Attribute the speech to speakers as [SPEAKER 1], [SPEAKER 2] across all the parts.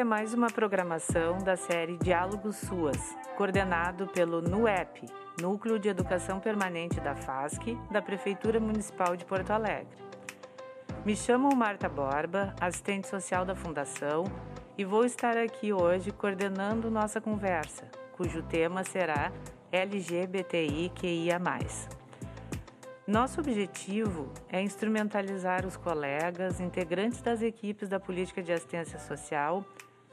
[SPEAKER 1] É mais uma programação da série Diálogos Suas, coordenado pelo NUEP, Núcleo de Educação Permanente da FASC, da Prefeitura Municipal de Porto Alegre. Me chamo Marta Borba, assistente social da Fundação, e vou estar aqui hoje coordenando nossa conversa, cujo tema será LGBTIQIA. Nosso objetivo é instrumentalizar os colegas, integrantes das equipes da política de assistência social,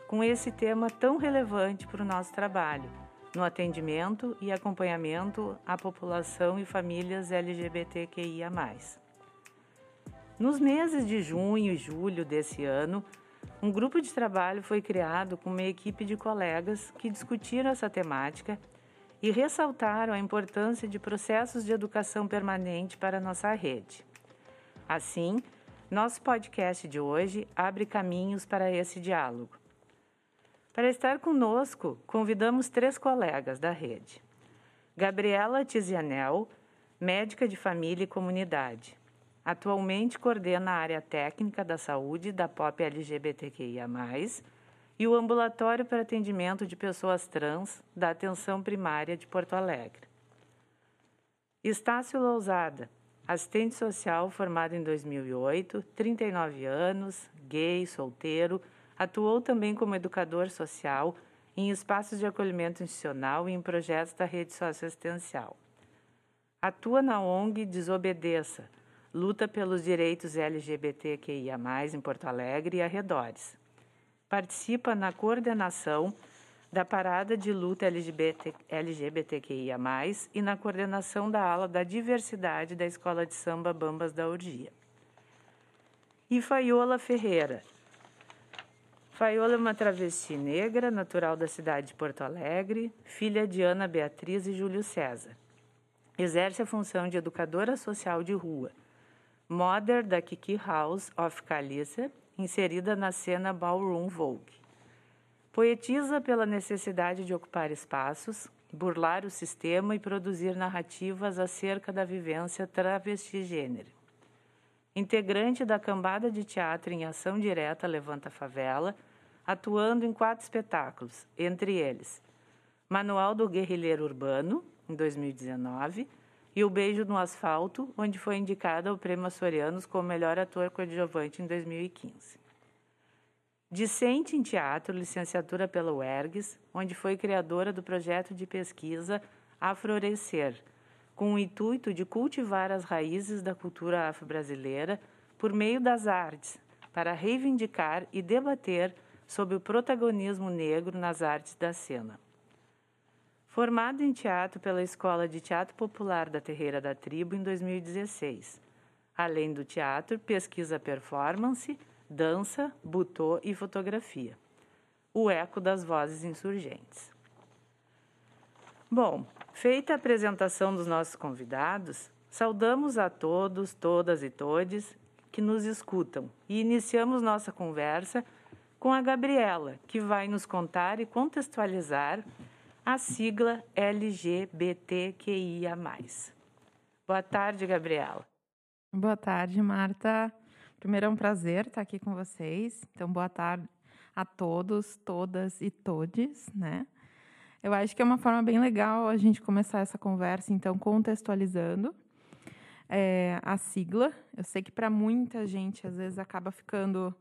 [SPEAKER 1] com esse tema tão relevante para o nosso trabalho, no atendimento e acompanhamento à população e famílias LGBTQIA. Nos meses de junho e julho desse ano, um grupo de trabalho foi criado com uma equipe de colegas que discutiram essa temática e ressaltaram a importância de processos de educação permanente para nossa rede. Assim, nosso podcast de hoje abre caminhos para esse diálogo. Para estar conosco, convidamos três colegas da rede. Gabriela Tizianel, médica de família e comunidade. Atualmente coordena a área técnica da saúde da POP LGBTQIA+, e o Ambulatório para Atendimento de Pessoas Trans da Atenção Primária de Porto Alegre. Estácio Lousada, assistente social formado em 2008, 39 anos, gay, solteiro, atuou também como educador social em espaços de acolhimento institucional e em projetos da rede socioassistencial. Atua na ONG Desobedeça, luta pelos direitos LGBTQIA+, em Porto Alegre e arredores participa na coordenação da parada de luta LGBT, LGBTQIA+, e na coordenação da ala da diversidade da Escola de Samba Bambas da Urgia. E Faiola Ferreira. Faiola é uma travesti negra, natural da cidade de Porto Alegre, filha de Ana Beatriz e Júlio César. Exerce a função de educadora social de rua, mother da Kiki House of Caliça inserida na cena Ballroom Vogue. Poetiza pela necessidade de ocupar espaços, burlar o sistema e produzir narrativas acerca da vivência travesti-gênero. Integrante da cambada de teatro em ação direta Levanta Favela, atuando em quatro espetáculos, entre eles Manual do Guerrilheiro Urbano, em 2019, e O Beijo no Asfalto, onde foi indicada ao Prêmio Açorianos como melhor ator coadjuvante em 2015. Discente em teatro, licenciatura pela UERGS, onde foi criadora do projeto de pesquisa Aflorescer, com o intuito de cultivar as raízes da cultura afro-brasileira por meio das artes, para reivindicar e debater sobre o protagonismo negro nas artes da cena. Formado em teatro pela Escola de Teatro Popular da Terreira da Tribo em 2016. Além do teatro, pesquisa performance, dança, butô e fotografia. O eco das vozes insurgentes. Bom, feita a apresentação dos nossos convidados, saudamos a todos, todas e todes que nos escutam e iniciamos nossa conversa com a Gabriela, que vai nos contar e contextualizar a sigla LGBTQIA. Boa tarde, Gabriela.
[SPEAKER 2] Boa tarde, Marta. Primeiro é um prazer estar aqui com vocês. Então, boa tarde a todos, todas e todes, né? Eu acho que é uma forma bem legal a gente começar essa conversa, então, contextualizando é, a sigla. Eu sei que para muita gente, às vezes, acaba ficando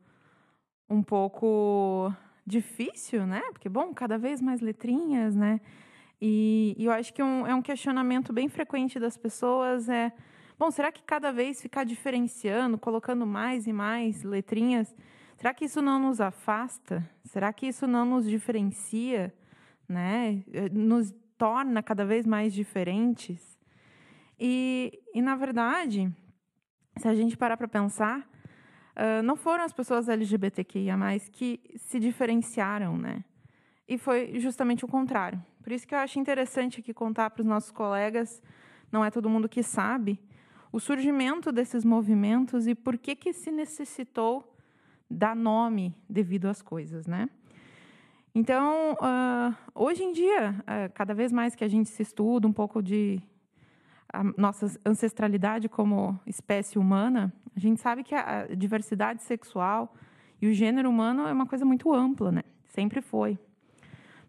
[SPEAKER 2] um pouco difícil, né? Porque, bom, cada vez mais letrinhas, né? E, e eu acho que um, é um questionamento bem frequente das pessoas é, bom, será que cada vez ficar diferenciando, colocando mais e mais letrinhas, será que isso não nos afasta? Será que isso não nos diferencia, né? Nos torna cada vez mais diferentes? E, e na verdade, se a gente parar para pensar, Uh, não foram as pessoas LGBTQIA+, que se diferenciaram, né? E foi justamente o contrário. Por isso que eu acho interessante aqui contar para os nossos colegas, não é todo mundo que sabe, o surgimento desses movimentos e por que, que se necessitou dar nome devido às coisas, né? Então, uh, hoje em dia, uh, cada vez mais que a gente se estuda um pouco de a nossa ancestralidade como espécie humana, a gente sabe que a diversidade sexual E o gênero humano é uma coisa muito ampla, né? Sempre foi.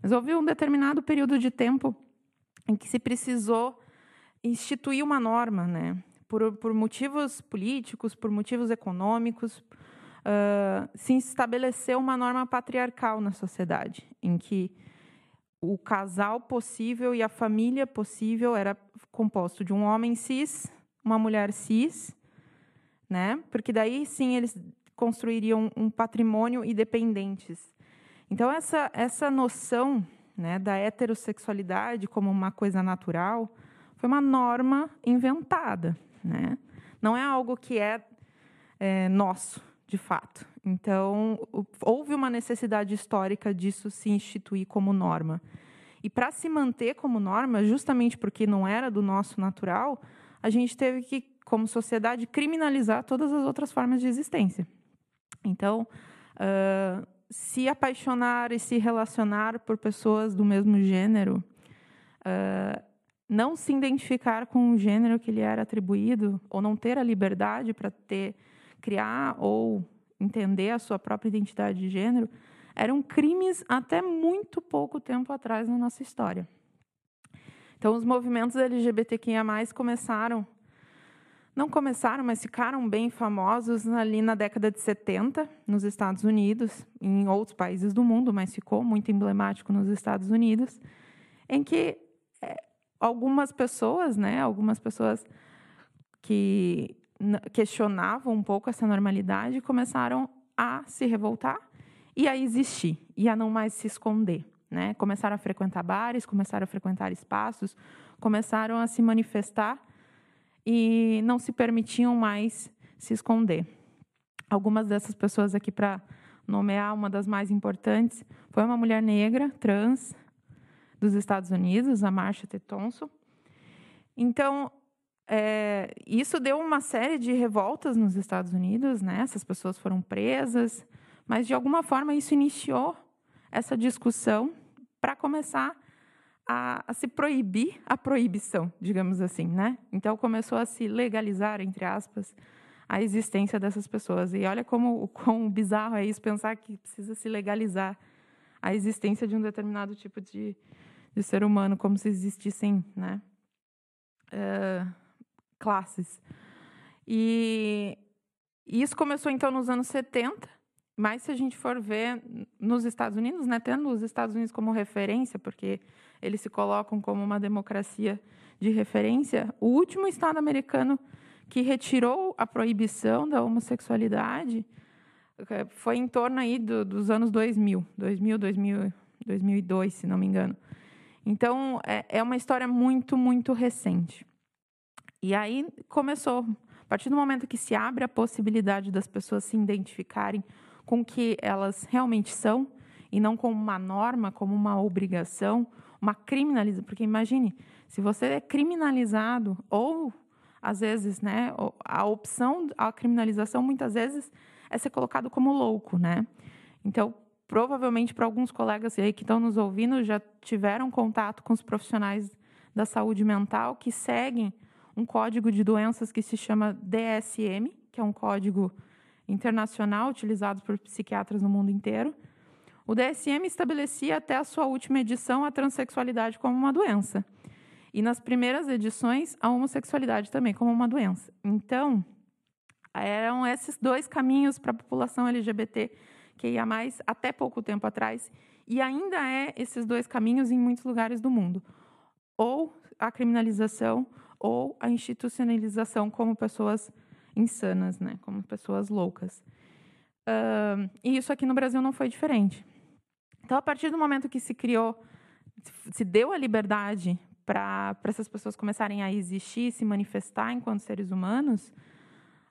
[SPEAKER 2] Mas houve um determinado período de tempo em que se precisou instituir uma norma, né? Por, por motivos políticos, por motivos econômicos, uh, se estabeleceu uma norma patriarcal na sociedade, em que o casal possível e a família possível era composto de um homem cis, uma mulher cis, né? Porque daí sim eles construiriam um patrimônio independentes. Então essa essa noção, né, da heterossexualidade como uma coisa natural foi uma norma inventada, né? Não é algo que é, é nosso, de fato. Então, houve uma necessidade histórica disso se instituir como norma. E para se manter como norma, justamente porque não era do nosso natural, a gente teve que, como sociedade, criminalizar todas as outras formas de existência. Então, uh, se apaixonar e se relacionar por pessoas do mesmo gênero, uh, não se identificar com o gênero que lhe era atribuído, ou não ter a liberdade para ter criar ou entender a sua própria identidade de gênero, eram crimes até muito pouco tempo atrás na nossa história. Então, os movimentos LGBTQIA+, começaram, não começaram, mas ficaram bem famosos ali na década de 70, nos Estados Unidos, em outros países do mundo, mas ficou muito emblemático nos Estados Unidos, em que é, algumas pessoas, né, algumas pessoas que questionavam um pouco essa normalidade começaram a se revoltar e a existir e a não mais se esconder. Né? Começaram a frequentar bares, começaram a frequentar espaços, começaram a se manifestar e não se permitiam mais se esconder. Algumas dessas pessoas aqui, para nomear uma das mais importantes, foi uma mulher negra, trans, dos Estados Unidos, a Marsha T. Thompson. Então, é, isso deu uma série de revoltas nos Estados Unidos, né? Essas pessoas foram presas, mas de alguma forma isso iniciou essa discussão para começar a, a, se proibir a proibição, digamos assim, né? Então começou a se legalizar, entre aspas, a existência dessas pessoas. E olha como o quão bizarro é isso pensar que precisa se legalizar a existência de um determinado tipo de, de ser humano, como se existissem, né? Uh, classes. E isso começou então nos anos 70, mas se a gente for ver nos Estados Unidos, né, tendo os Estados Unidos como referência, porque eles se colocam como uma democracia de referência, o último estado americano que retirou a proibição da homossexualidade eh, foi em torno aí do, dos anos 2000, 2000, 2000, 2002, se não me engano. Então, é, é uma história muito, muito recente. E aí começou. A partir do momento que se abre a possibilidade das pessoas se identificarem com o que elas realmente são, e não como uma norma, como uma obrigação, uma criminalização. Porque imagine, se você é criminalizado, ou às vezes, né, a opção, a criminalização, muitas vezes, é ser colocado como louco, né? Então, provavelmente para alguns colegas aí que estão nos ouvindo já tiveram contato com os profissionais da saúde mental que seguem um código de doenças que se chama DSM, que é um código internacional utilizado por psiquiatras no mundo inteiro. O DSM estabelecia até a sua última edição a transexualidade como uma doença. E nas primeiras edições, a homossexualidade também como uma doença. Então, eram esses dois caminhos para a população LGBT que ia mais até pouco tempo atrás, e ainda é esses dois caminhos em muitos lugares do mundo. Ou a criminalização ou a institucionalização como pessoas insanas, né? como pessoas loucas. Uh, e isso aqui no Brasil não foi diferente. Então, a partir do momento que se criou, se deu a liberdade para essas pessoas começarem a existir, se manifestar enquanto seres humanos,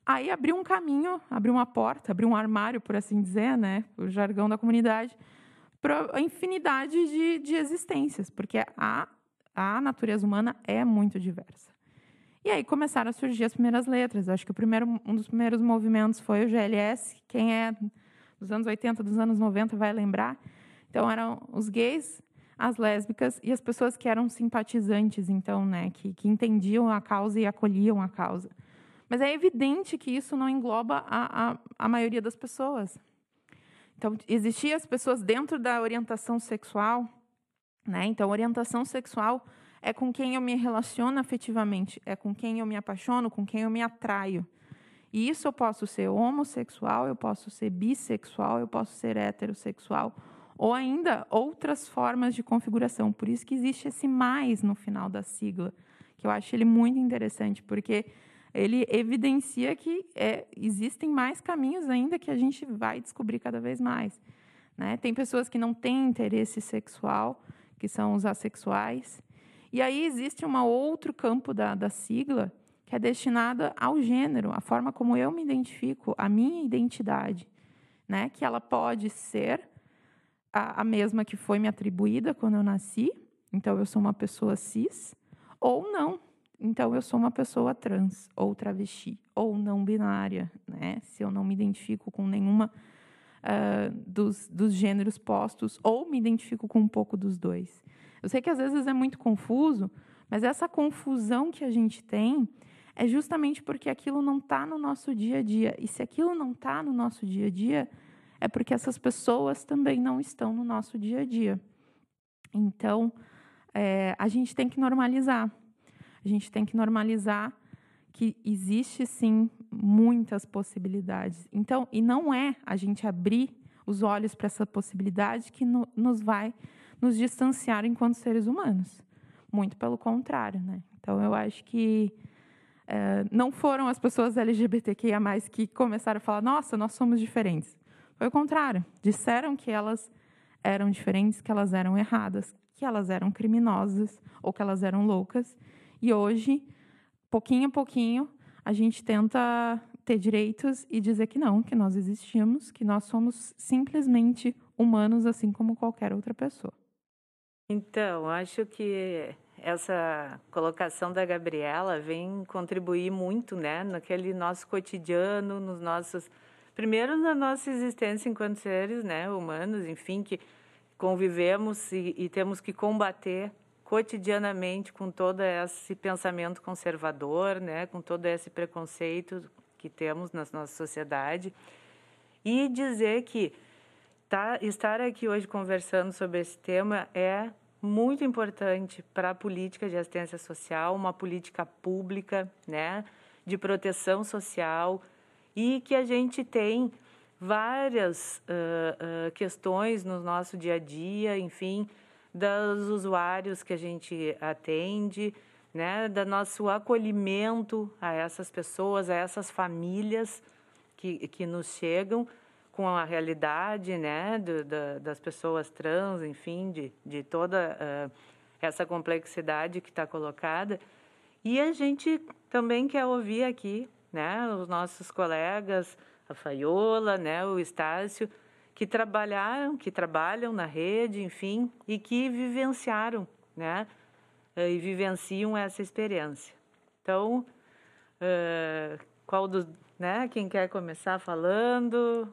[SPEAKER 2] aí abriu um caminho, abriu uma porta, abriu um armário, por assim dizer, né? o jargão da comunidade, para a infinidade de, de existências, porque a, a natureza humana é muito diversa. E aí começaram a surgir as primeiras letras. acho que o primeiro, um dos primeiros movimentos foi o GLS. Quem é dos anos 80, dos anos 90 vai lembrar. Então eram os gays, as lésbicas e as pessoas que eram simpatizantes, então, né, que, que entendiam a causa e acolhiam a causa. Mas é evidente que isso não engloba a, a, a maioria das pessoas. Então, existiam as pessoas dentro da orientação sexual, né? Então, orientação sexual é com quem eu me relaciono afetivamente, é com quem eu me apaixono, com quem eu me atraio. E isso eu posso ser homossexual, eu posso ser bissexual, eu posso ser heterossexual, ou ainda outras formas de configuração. Por isso que existe esse mais no final da sigla, que eu acho ele muito interessante, porque ele evidencia que é, existem mais caminhos ainda que a gente vai descobrir cada vez mais. Né? Tem pessoas que não têm interesse sexual, que são os assexuais. E aí existe um outro campo da, da sigla, que é destinado ao gênero, a forma como eu me identifico, a minha identidade, né? que ela pode ser a, a mesma que foi me atribuída quando eu nasci, então eu sou uma pessoa cis, ou não, então, eu sou uma pessoa trans, ou travesti, ou não binária, né? Se eu não me identifico com nenhuma uh, dos, dos gêneros postos, ou me identifico com um pouco dos dois. Eu sei que às vezes é muito confuso, mas essa confusão que a gente tem é justamente porque aquilo não está no nosso dia a dia. E se aquilo não está no nosso dia a dia, é porque essas pessoas também não estão no nosso dia a dia. Então, é, a gente tem que normalizar. A gente tem que normalizar que existe sim muitas possibilidades. Então, e não é a gente abrir os olhos para essa possibilidade que no, nos vai nos distanciar enquanto seres humanos. Muito pelo contrário, né? Então, eu acho que é, não foram as pessoas LGBTQIA+, que começaram a falar, nossa, nós somos diferentes. Foi o contrário. Disseram que elas eram diferentes, que elas eram erradas, que elas eram criminosas ou que elas eram loucas e hoje, pouquinho a pouquinho, a gente tenta ter direitos e dizer que não, que nós existimos, que nós somos simplesmente humanos assim como qualquer outra pessoa.
[SPEAKER 1] Então, acho que essa colocação da Gabriela vem contribuir muito, né, naquele nosso cotidiano, nos nossos primeiro na nossa existência enquanto seres, né, humanos, enfim, que convivemos e, e temos que combater cotidianamente com todo esse pensamento conservador, né, com todo esse preconceito que temos na nossa sociedade e dizer que tá, estar aqui hoje conversando sobre esse tema é muito importante para a política de assistência social, uma política pública, né, de proteção social e que a gente tem várias uh, uh, questões no nosso dia a dia, enfim, dos usuários que a gente atende, né, do nosso acolhimento a essas pessoas, a essas famílias que, que nos chegam com a realidade né, do, da, das pessoas trans, enfim, de, de toda uh, essa complexidade que está colocada. E a gente também quer ouvir aqui né, os nossos colegas, a Faiola, né, o Estácio, que trabalharam, que trabalham na rede, enfim, e que vivenciaram, né? Eh, e vivenciam essa experiência. Então, uh, qual dos, né? Quem quer começar falando?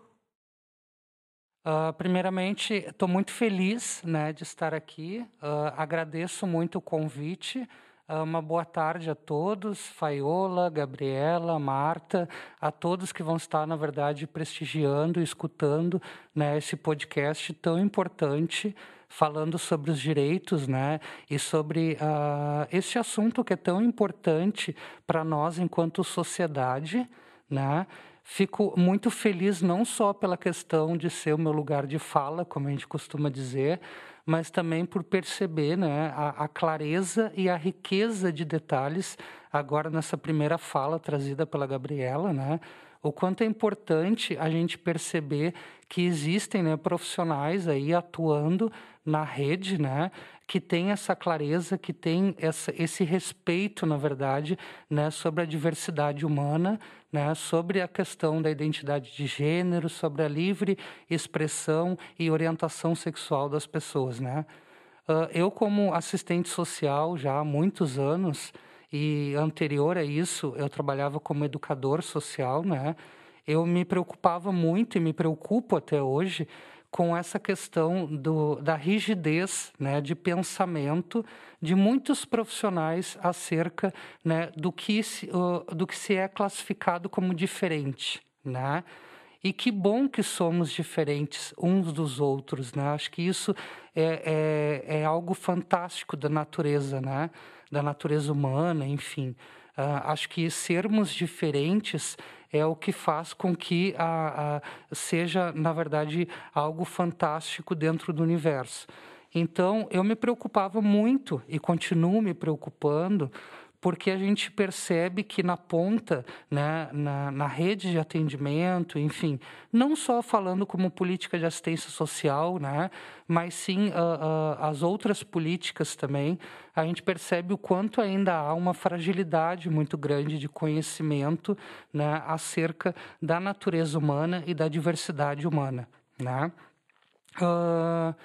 [SPEAKER 3] Uh, primeiramente, estou muito feliz, né, de estar aqui. Uh, agradeço muito o convite. Ah, uma boa tarde a todos, Faiola, Gabriela, Marta, a todos que vão estar, na verdade, prestigiando e escutando né, esse podcast tão importante, falando sobre os direitos né, e sobre uh, esse assunto que é tão importante para nós enquanto sociedade. Né? Fico muito feliz não só pela questão de ser o meu lugar de fala, como a gente costuma dizer, mas também por perceber né, a, a, clareza e a riqueza de detalhes, agora nessa primeira fala trazida pela Gabriela, né, o quanto é importante a gente perceber que existem né, profissionais aí atuando na rede, né, que tem essa clareza, que tem essa, esse respeito, na verdade, né, sobre a diversidade humana, né, sobre a questão da identidade de gênero, sobre a livre expressão e orientação sexual das pessoas. Né? Uh, eu, como assistente social já há muitos anos, e anterior a isso eu trabalhava como educador social, né? eu me preocupava muito e me preocupo até hoje com essa questão do, da rigidez né, de pensamento de muitos profissionais acerca né, do, que se, do que se é classificado como diferente. Né? E que bom que somos diferentes uns dos outros, né? Acho que isso é, é, é algo fantástico da natureza, né? Da natureza humana, enfim. Uh, acho que sermos diferentes é o que faz com que a, a, seja, na verdade, algo fantástico dentro do universo. Então, eu me preocupava muito e continuo me preocupando porque a gente percebe que na ponta, né, na, na, rede de atendimento, enfim, não só falando como política de assistência social, né, mas sim uh, uh, as outras políticas também, a gente percebe o quanto ainda há uma fragilidade muito grande de conhecimento né, acerca da natureza humana e da diversidade humana. Né? Uh,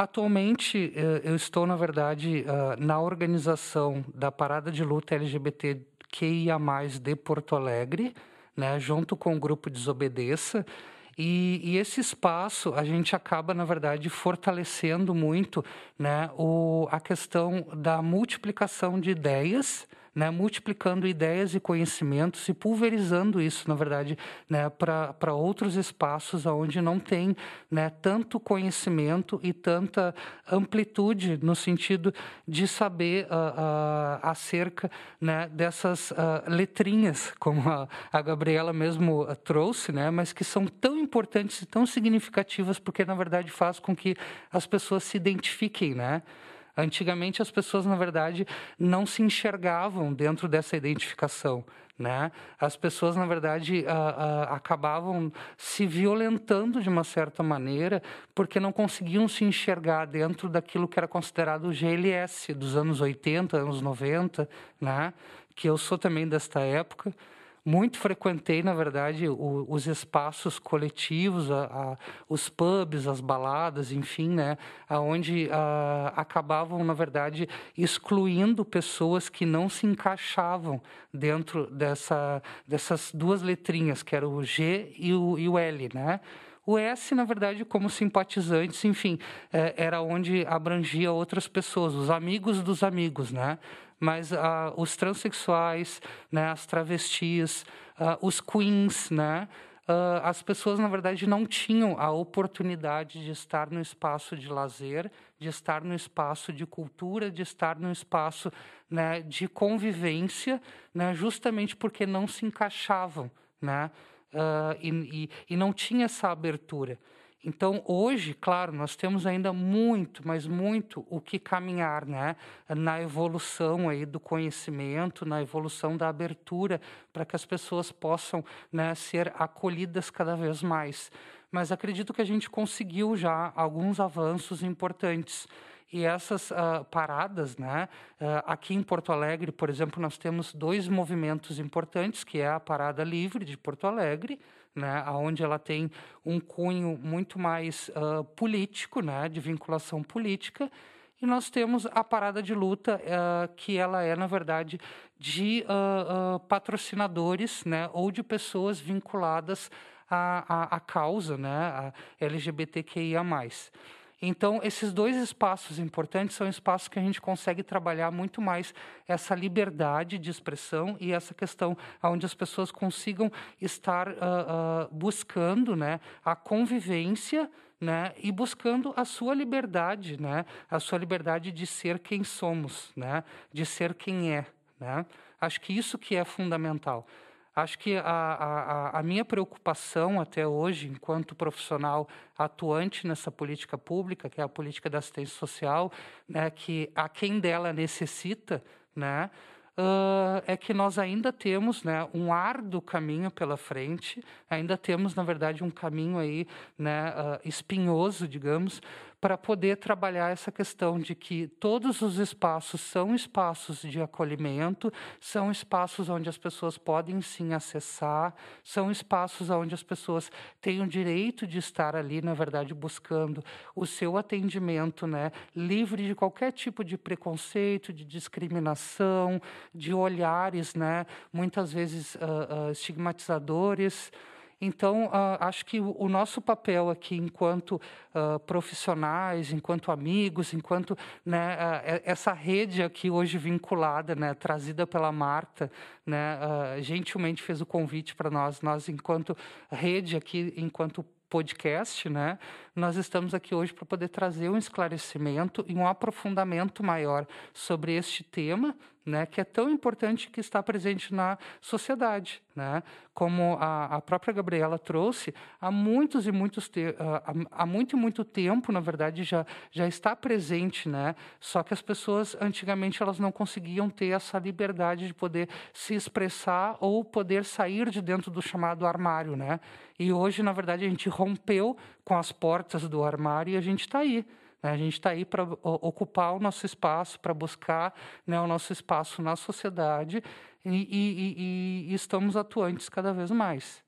[SPEAKER 3] Atualmente, eh, eu estou, na verdade, ah, na organização da Parada de Luta LGBTQIA+, de Porto Alegre, né, junto com o grupo Desobedeça, e, e, esse espaço a gente acaba, na verdade, fortalecendo muito né, o, a questão da multiplicação de ideias, né, multiplicando ideias e conhecimentos e pulverizando isso, na verdade, né, para outros espaços onde não tem né, tanto conhecimento e tanta amplitude no sentido de saber uh, uh, acerca né, dessas uh, letrinhas, como a, a Gabriela mesmo trouxe, né, mas que são tão importantes e tão significativas porque, na verdade, faz com que as pessoas se identifiquem, né? Antigamente as pessoas, na verdade, não se enxergavam dentro dessa identificação. Né? As pessoas, na verdade, acabavam se violentando de uma certa maneira porque não conseguiam se enxergar dentro daquilo que era considerado o GLS dos anos 80, anos 90, né? que eu sou também desta época muito frequentei, na verdade, o, os espaços coletivos, a, a, os pubs, as baladas, enfim, né, aonde a, acabavam, na verdade, excluindo pessoas que não se encaixavam dentro dessa, dessas duas letrinhas, que era o G e o, e o L, né? O S, na verdade, como simpatizantes, enfim, é, era onde abrangia outras pessoas, os amigos dos amigos, né? Mas uh, os transexuais, né, as travestis, uh, os queens, né, uh, as pessoas, na verdade, não tinham a oportunidade de estar no espaço de lazer, de estar no espaço de cultura, de estar no espaço né, de convivência, né, justamente porque não se encaixavam né, e, e, e não tinha essa abertura. Então, hoje, claro, nós temos ainda muito, mas muito o que caminhar, né? Na evolução aí do conhecimento, na evolução da abertura, para que as pessoas possam né, ser acolhidas cada vez mais. Mas acredito que a gente conseguiu já alguns avanços importantes. E essas uh, paradas, né? Uh, aqui em Porto Alegre, por exemplo, nós temos dois movimentos importantes, que é a Parada Livre de Porto Alegre, né, onde ela tem um cunho muito mais uh, político, né, de vinculação política, e nós temos a parada de luta, uh, que ela é, na verdade, de uh, uh, patrocinadores né, ou de pessoas vinculadas à, à, à causa né, a LGBTQIA. Então, esses dois espaços importantes são espaços que a gente consegue trabalhar muito mais essa liberdade de expressão e essa questão onde as pessoas consigam estar uh, uh, buscando né, a convivência né, e buscando a sua liberdade, né, a sua liberdade de ser quem somos, né, de ser quem é. Né? Acho que isso que é fundamental. Acho que a, a, a, minha preocupação até hoje, enquanto profissional atuante nessa política pública, que é a política da assistência social, né, que a quem dela necessita, né, uh, é que nós ainda temos né, um árduo caminho pela frente, ainda temos, na verdade, um caminho aí né, uh, espinhoso, digamos, para poder trabalhar essa questão de que todos os espaços são espaços de acolhimento, são espaços onde as pessoas podem sim acessar, são espaços onde as pessoas têm o direito de estar ali, na verdade, buscando o seu atendimento, né, livre de qualquer tipo de preconceito, de discriminação, de olhares, né, muitas vezes uh, uh, estigmatizadores. Então, uh, acho que o, o, nosso papel aqui, enquanto uh, profissionais, enquanto amigos, enquanto né, uh, essa rede aqui hoje vinculada, né, trazida pela Marta, né, gentilmente fez o convite para nós, nós enquanto rede aqui, enquanto podcast, né? Nós estamos aqui hoje para poder trazer um esclarecimento e um aprofundamento maior sobre este tema, né, que é tão importante que está presente na sociedade, né? Como a, a própria Gabriela trouxe, há muitos e muitos te, há, há muito e muito tempo, na verdade, já já está presente, né? Só que as pessoas antigamente elas não conseguiam ter essa liberdade de poder se expressar ou poder sair de dentro do chamado armário, né? E hoje, na verdade, a gente rompeu com as portas do armário e a gente está aí? A gente está aí para ocupar o nosso espaço, para buscar né, o nosso espaço na sociedade e, e, e, estamos atuantes cada vez mais.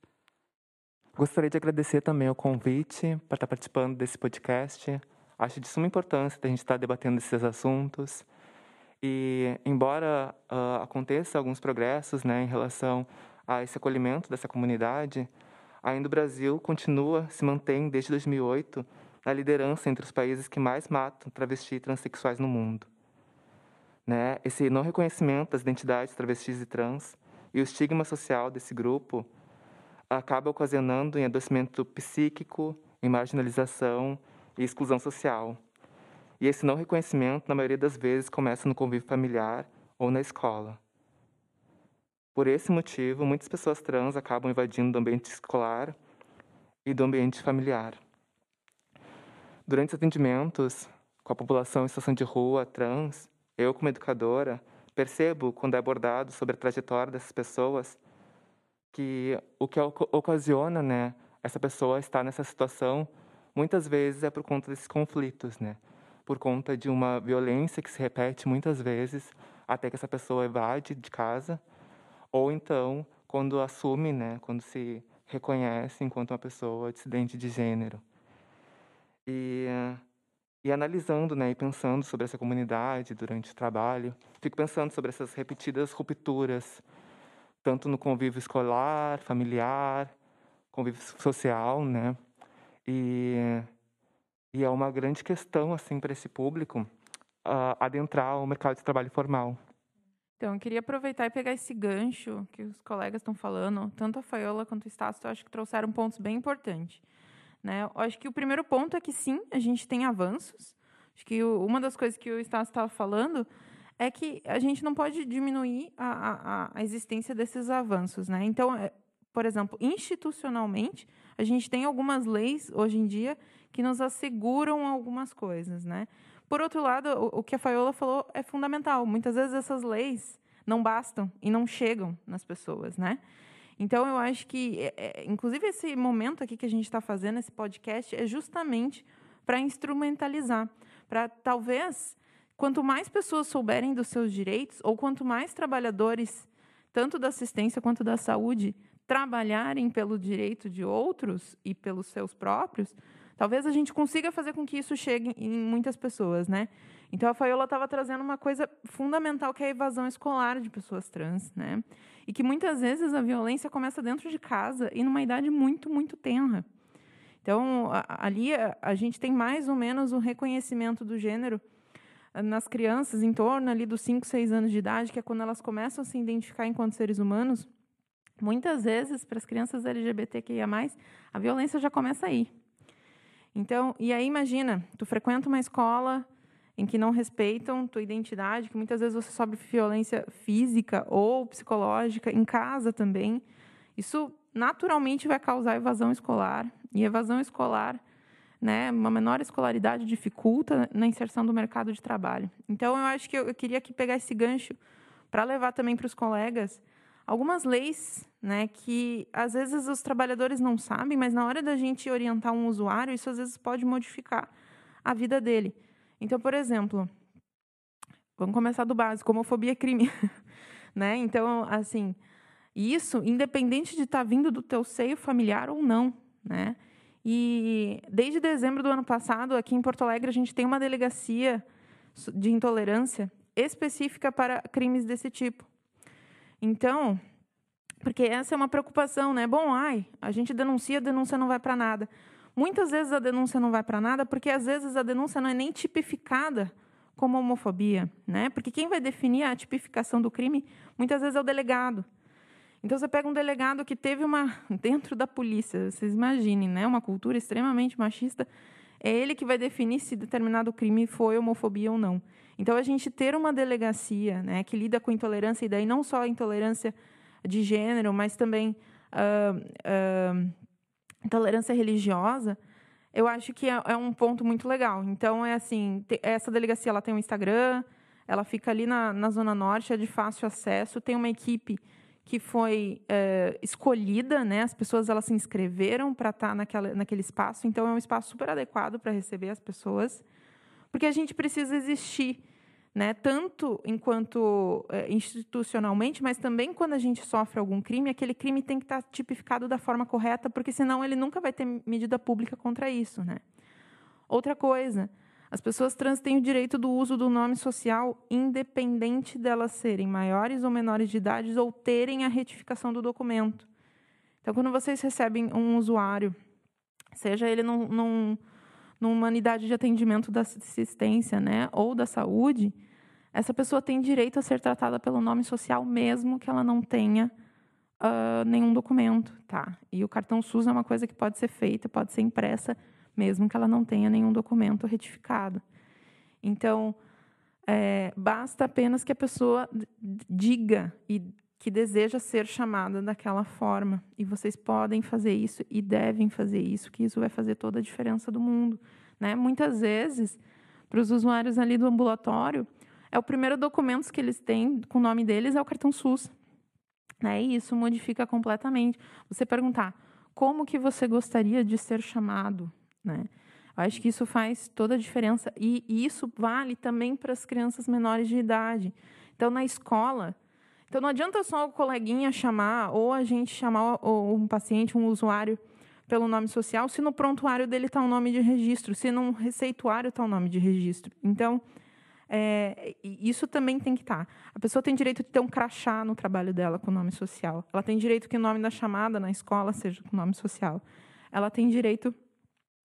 [SPEAKER 4] Gostaria de agradecer também o convite para estar participando desse podcast. Acho de suma importância a gente estar debatendo esses assuntos. E, embora uh, aconteça alguns progressos né, em relação a esse acolhimento dessa comunidade, ainda o Brasil continua, se mantém desde 2008 na liderança entre os países que mais matam travestis e transexuais no mundo. Né? Esse não reconhecimento das identidades travestis e trans e o estigma social desse grupo acaba ocasionando em adoecimento psíquico, em marginalização e exclusão social. E esse não reconhecimento, na maioria das vezes, começa no convívio familiar ou na escola. Por esse motivo, muitas pessoas trans acabam invadindo do ambiente escolar e do ambiente familiar. Durante os atendimentos com a população em situação de rua, trans, eu, como educadora, percebo, quando é abordado sobre a trajetória dessas pessoas, que o que ocasiona né, essa pessoa estar nessa situação, muitas vezes é por conta desses conflitos, né? por conta de uma violência que se repete muitas vezes até que essa pessoa evade de casa, ou então quando assume, né, quando se reconhece enquanto uma pessoa dissidente de gênero. E, e analisando né, e pensando sobre essa comunidade durante o trabalho, fico pensando sobre essas repetidas rupturas, tanto no convívio escolar, familiar, convívio social, né? E, e é uma grande questão assim para esse público uh, adentrar o mercado de trabalho formal.
[SPEAKER 2] Então, eu queria aproveitar e pegar esse gancho que os colegas estão falando, tanto a Faiola quanto o Estácio, eu acho que trouxeram pontos bem importantes. Né? Eu acho que o primeiro ponto é que sim, a gente tem avanços. Acho que uma das coisas que o Estácio estava falando é que a gente não pode diminuir a, a, a existência desses avanços. Né? Então, é, por exemplo, institucionalmente, a gente tem algumas leis hoje em dia que nos asseguram algumas coisas. Né? Por outro lado, o, o que a Faiola falou é fundamental. Muitas vezes essas leis não bastam e não chegam nas pessoas. Né? Então, eu acho que, é, é, inclusive, esse momento aqui que a gente está fazendo, esse podcast, é justamente para instrumentalizar, para talvez, quanto mais pessoas souberem dos seus direitos, ou quanto mais trabalhadores, tanto da assistência quanto da saúde, trabalharem pelo direito de outros e pelos seus próprios, talvez a gente consiga fazer com que isso chegue em muitas pessoas, né? Então a Faiola estava trazendo uma coisa fundamental que é a evasão escolar de pessoas trans, né? E que muitas vezes a violência começa dentro de casa e numa idade muito, muito tenra. Então, ali a, a gente tem mais ou menos um reconhecimento do gênero ah, nas crianças em torno ali dos 5, 6 anos de idade, que é quando elas começam a se identificar enquanto seres humanos. Muitas vezes, para as crianças LGBTQIA+, a violência já começa aí. Então, e aí imagina, tu frequenta uma escola em que não respeitam tua identidade, que muitas vezes você sofre violência física ou psicológica, em casa também. Isso naturalmente vai causar evasão escolar. E evasão escolar, né, uma menor escolaridade dificulta na inserção do mercado de trabalho. Então, eu acho que eu, queria aqui pegar esse gancho para levar também para os colegas algumas leis né, que às vezes os trabalhadores não sabem, mas na hora da gente orientar um usuário, isso às vezes pode modificar a vida dele. Então, por exemplo, vamos começar do básico, homofobia é crime, né? Então, assim, isso independente de estar tá vindo do teu seio familiar ou não, né? E desde dezembro do ano passado, aqui em Porto Alegre, a gente tem uma delegacia de intolerância específica para crimes desse tipo. Então, Porque essa é uma preocupação, né? Bom, ai, a gente denuncia, a denúncia não vai para nada. Muitas vezes a denúncia não vai para nada, porque às vezes a denúncia não é nem tipificada como homofobia, né? Porque quem vai definir a tipificação do crime muitas vezes é o delegado. Então você pega um delegado que teve uma dentro da polícia, vocês imaginem, né? Uma cultura extremamente machista, é ele que vai definir se determinado crime foi homofobia ou não. Então a gente ter uma delegacia, né, que lida com intolerância e daí não só a intolerância de gênero, mas também uh, uh, intolerância religiosa, eu acho que é, é, um ponto muito legal. Então, é assim, essa delegacia ela tem um Instagram, ela fica ali na, na Zona Norte, é de fácil acesso, tem uma equipe que foi é, escolhida, né? As pessoas elas se inscreveram para estar tá naquela, naquele espaço, então é um espaço super adequado para receber as pessoas, porque a gente precisa existir né? Tanto enquanto é, institucionalmente, mas também quando a gente sofre algum crime, aquele crime tem que estar tipificado da forma correta, porque senão ele nunca vai ter medida pública contra isso, né? Outra coisa, as pessoas trans têm o direito do uso do nome social, independente delas serem maiores ou menores de idade ou terem a retificação do documento. Então, quando vocês recebem um usuário, seja ele num, num numa unidade de atendimento da assistência né, ou da saúde, essa pessoa tem direito a ser tratada pelo nome social, mesmo que ela não tenha uh, nenhum documento. Tá? E o cartão SUS é uma coisa que pode ser feita, pode ser impressa, mesmo que ela não tenha nenhum documento retificado. Então, é, basta apenas que a pessoa diga e que deseja ser chamada daquela forma. E vocês podem fazer isso e devem fazer isso, que isso vai fazer toda a diferença do mundo. Né? Muitas vezes, para os usuários ali do ambulatório, é o primeiro documento que eles têm com o nome deles é o cartão SUS. Né? E isso modifica completamente. Você perguntar como que você gostaria de ser chamado, né? Eu acho que isso faz toda a diferença e, e isso vale também para as crianças menores de idade. Então, na escola, então, não adianta só o coleguinha chamar ou a gente chamar um paciente, um usuário, pelo nome social, se no prontuário dele está o um nome de registro, se no receituário está o um nome de registro. Então, é, isso também tem que estar. Tá. A pessoa tem direito de ter um crachá no trabalho dela com nome social. Ela tem direito que o nome da chamada na escola seja com nome social. Ela tem direito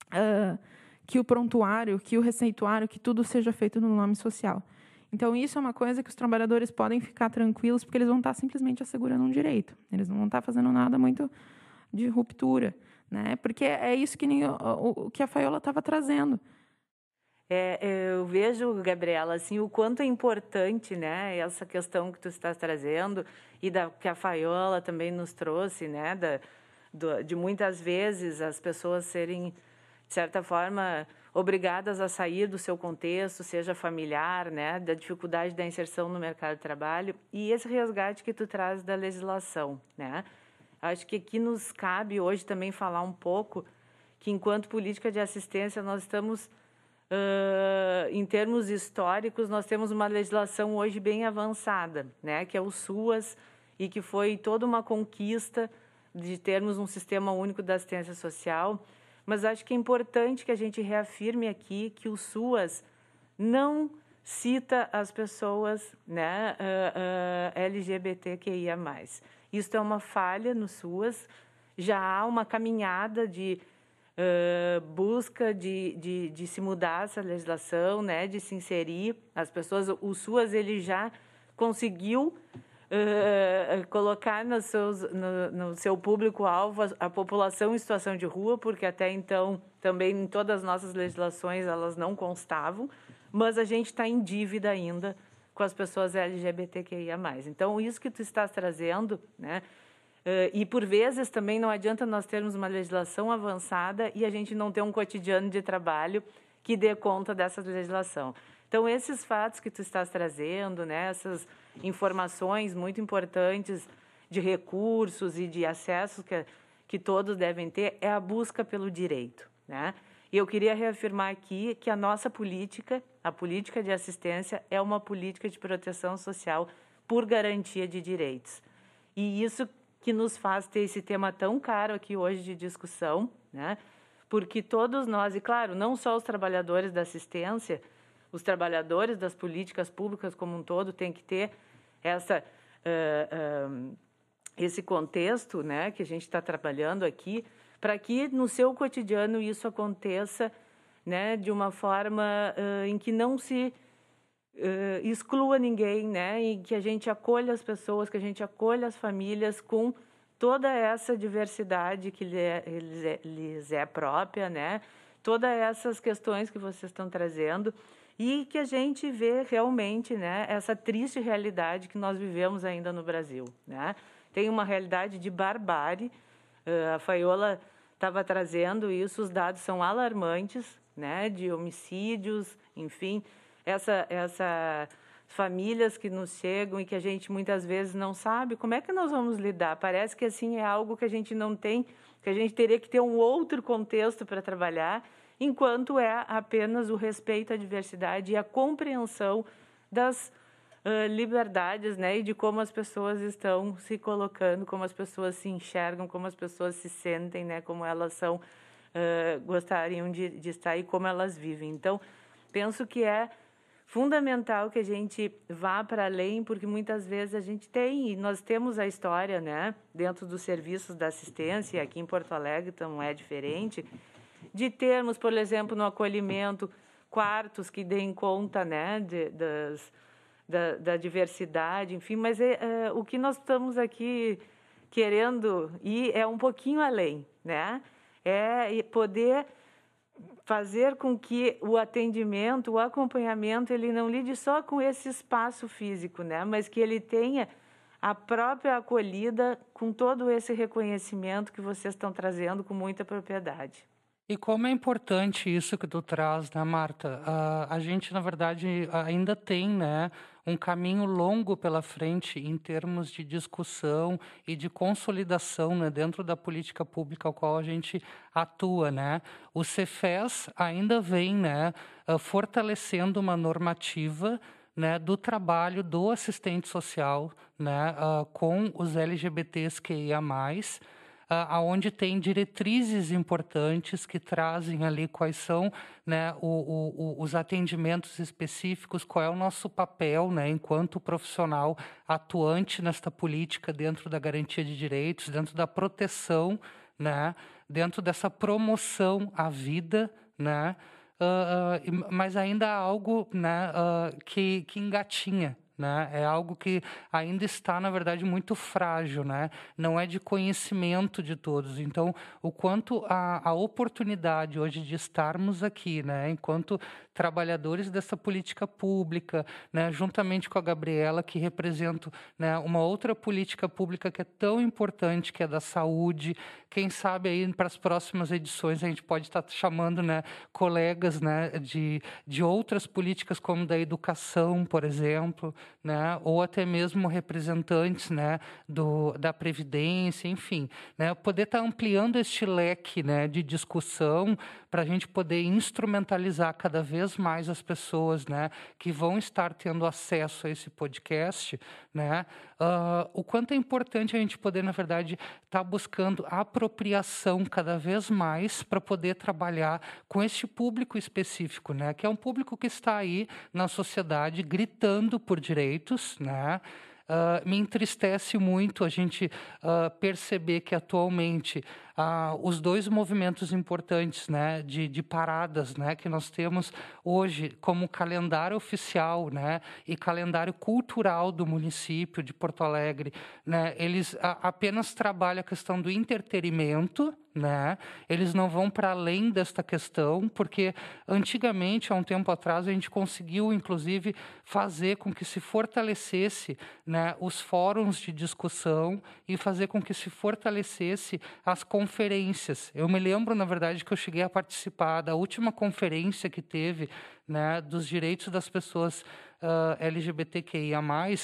[SPEAKER 2] uh, que o prontuário, que o receituário, que tudo seja feito no nome social. Então, isso é uma coisa que os trabalhadores podem ficar tranquilos, porque eles vão estar simplesmente assegurando um direito. Eles não vão estar fazendo nada muito de ruptura, né? Porque é isso que, o, o que a Faiola estava trazendo.
[SPEAKER 1] É, eu vejo, Gabriela, assim, o quanto é importante, né, essa questão que tu estás trazendo e da que a Faiola também nos trouxe, né, da, do, de muitas vezes as pessoas serem, de certa forma, obrigadas a sair do seu contexto, seja familiar, né, da dificuldade da inserção no mercado de trabalho e esse resgate que tu traz da legislação, né? Acho que aqui nos cabe hoje também falar um pouco que enquanto política de assistência nós estamos uh, em termos históricos nós temos uma legislação hoje bem avançada, né, que é o SUAS e que foi toda uma conquista de termos um sistema único da assistência social mas acho que é importante que a gente reafirme aqui que o SUAS não cita as pessoas né, uh, uh, LGBTQIA+. Isso é uma falha no SUAS, já há uma caminhada de uh, busca de, de, de, se mudar essa legislação, né, de se inserir as pessoas. O SUAS ele já conseguiu uh, colocar no, seus, no, no seu público-alvo a, a, população em situação de rua, porque até então também em todas as nossas legislações elas não constavam, mas a gente está em dívida ainda com as pessoas LGBTQIA+. Então, isso que tu estás trazendo, né, Uh, e, por vezes, também não adianta nós termos uma legislação avançada e a gente não ter um cotidiano de trabalho que dê conta dessa legislação. Então, esses fatos que tu estás trazendo, né, essas informações muito importantes de recursos e de acessos que, que todos devem ter, é a busca pelo direito. Né? E eu queria reafirmar aqui que a nossa política, a política de assistência, é uma política de proteção social por garantia de direitos. E isso que nos faz ter esse tema tão caro aqui hoje de discussão, né? porque todos nós, e claro, não só os trabalhadores da assistência, os trabalhadores das políticas públicas como um todo têm que ter essa uh, uh, esse contexto, né, que a gente está trabalhando aqui, para que no seu cotidiano isso aconteça, né, de uma forma uh, em que não se exclua ninguém, né, em que a gente acolha as pessoas, que a gente acolha as famílias com toda essa diversidade que é, lhes é, lhes é própria, né, todas essas questões que vocês estão trazendo e que a gente vê realmente, né, essa triste realidade que nós vivemos ainda no Brasil, né? Tem uma realidade de barbárie. Uh, a Faiola estava trazendo isso, os dados são alarmantes, né, de homicídios, enfim, essa essa famílias que nos chegam e que a gente muitas vezes não sabe como é que nós vamos lidar. Parece que assim é algo que a gente não tem, que a gente teria que ter um outro contexto para trabalhar enquanto é apenas o respeito à diversidade e a compreensão das uh, liberdades, né, e de como as pessoas estão se colocando, como as pessoas se enxergam, como as pessoas se sentem, né, como elas são uh, gostariam de, de estar e como elas vivem. Então, penso que é fundamental que a gente vá para além, porque muitas vezes a gente tem, e nós temos a história, né, dentro dos serviços da assistência, aqui em Porto Alegre não é diferente, de termos, por exemplo, no acolhimento, quartos que deem conta né, de, das, da, da, diversidade, enfim, mas é, é, o que nós estamos aqui querendo ir é um pouquinho além, né? É poder fazer com que o atendimento, o acompanhamento, ele não lide só com esse espaço físico, né? Mas que ele tenha a própria acolhida com todo esse reconhecimento que vocês estão trazendo com muita propriedade.
[SPEAKER 3] E como é importante isso que tu traz, né, Marta? Uh, a gente, na verdade, ainda tem, né, um caminho longo pela frente em termos de discussão e de consolidação né, dentro da política pública ao qual a gente atua, né? O Cefes ainda vem, né, uh, fortalecendo uma normativa né, do trabalho do assistente social, né, uh, com os LGBTs que ia mais aonde tem diretrizes importantes que trazem ali quais são né, o, o, os atendimentos específicos, qual é o nosso papel né, enquanto profissional atuante nesta política dentro da garantia de direitos, dentro da proteção, né, dentro dessa promoção à vida, né, uh, uh, mas ainda há algo né, uh, que, que engatinha né? É algo que ainda está, na verdade, muito frágil, né? Não é de conhecimento de todos. Então, o quanto a, a oportunidade hoje de estarmos aqui, né? Enquanto trabalhadores dessa política pública, né? Juntamente com a Gabriela, que represento, né? Uma outra política pública que é tão importante, que é da saúde. Quem sabe aí para as próximas edições a gente pode estar chamando, né? Colegas, né? De, de outras políticas como da educação, por exemplo, né, ou até mesmo representantes né, do, da Previdência, enfim, né, poder estar tá ampliando este leque né, de discussão para a gente poder instrumentalizar cada vez mais as pessoas né, que vão estar tendo acesso a esse podcast, né, uh, o quanto é importante a gente poder, na verdade, estar tá buscando apropriação cada vez mais para poder trabalhar com este público específico, né, que é um público que está aí na sociedade gritando por direitos, né, Uh, me entristece muito a gente uh, perceber que atualmente uh, os dois movimentos importantes né, de, de, paradas né, que nós temos hoje como calendário oficial né, e calendário cultural do município de Porto Alegre, né, eles apenas trabalham a questão do entretenimento né? Eles não vão para além desta questão, porque antigamente, há um tempo atrás, a gente conseguiu, inclusive, fazer com que se fortalecesse né, os fóruns de discussão e fazer com que se fortalecesse as conferências. Eu me lembro, na verdade, que eu cheguei a participar da última conferência que teve né, dos direitos das pessoas uh, LGBTQIA+,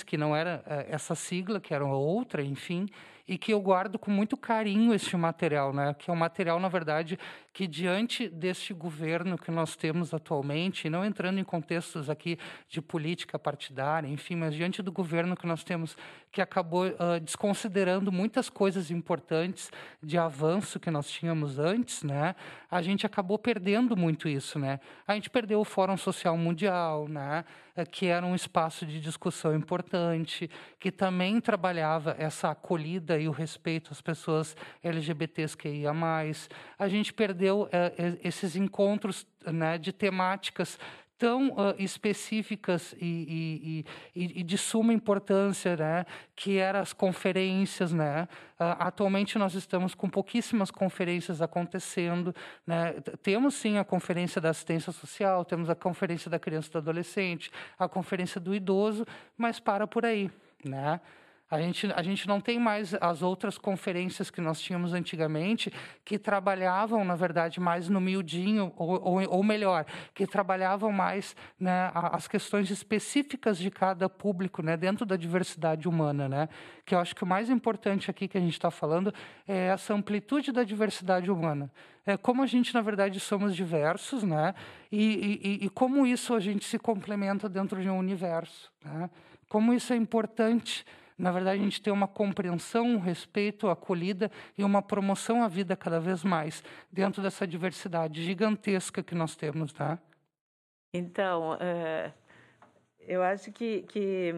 [SPEAKER 3] que não era uh, essa sigla, que era outra, enfim, e que eu guardo com muito carinho este material, né? Que é um material, na verdade, que diante deste governo que nós temos atualmente, não entrando em contextos aqui de política partidária, enfim, mas diante do governo que nós temos, que acabou uh, desconsiderando muitas coisas importantes de avanço que nós tínhamos antes, né? A gente acabou perdendo muito isso, né? A gente perdeu o Fórum Social Mundial, né? que era um espaço de discussão importante, que também trabalhava essa acolhida e o respeito às pessoas LGBTs que ia mais. A gente perdeu eh, esses encontros né, de temáticas tão uh, específicas e, e, e, e, de suma importância, né, que eram as conferências, né. Uh, atualmente nós estamos com pouquíssimas conferências acontecendo, né. Temos sim a conferência da assistência social, temos a conferência da criança e do adolescente, a conferência do idoso, mas para por aí, né. A gente, a gente não tem mais as outras conferências que nós tínhamos antigamente, que trabalhavam, na verdade, mais no miudinho, ou, ou, ou melhor, que trabalhavam mais né, as questões específicas de cada público, né, dentro da diversidade humana. Né? Que eu acho que o mais importante aqui que a gente está falando é essa amplitude da diversidade humana. É como a gente, na verdade, somos diversos, né? e, e, e como isso a gente se complementa dentro de um universo. Né? Como isso é importante na verdade, a gente tem uma compreensão, um respeito, acolhida e uma promoção à vida cada vez mais dentro dessa diversidade gigantesca que nós temos, tá?
[SPEAKER 1] Então, é, eu acho que, que